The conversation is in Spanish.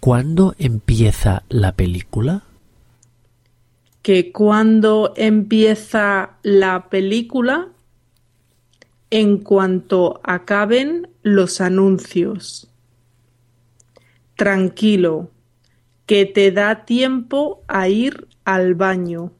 ¿Cuándo empieza la película? Que cuando empieza la película, en cuanto acaben los anuncios. Tranquilo, que te da tiempo a ir al baño.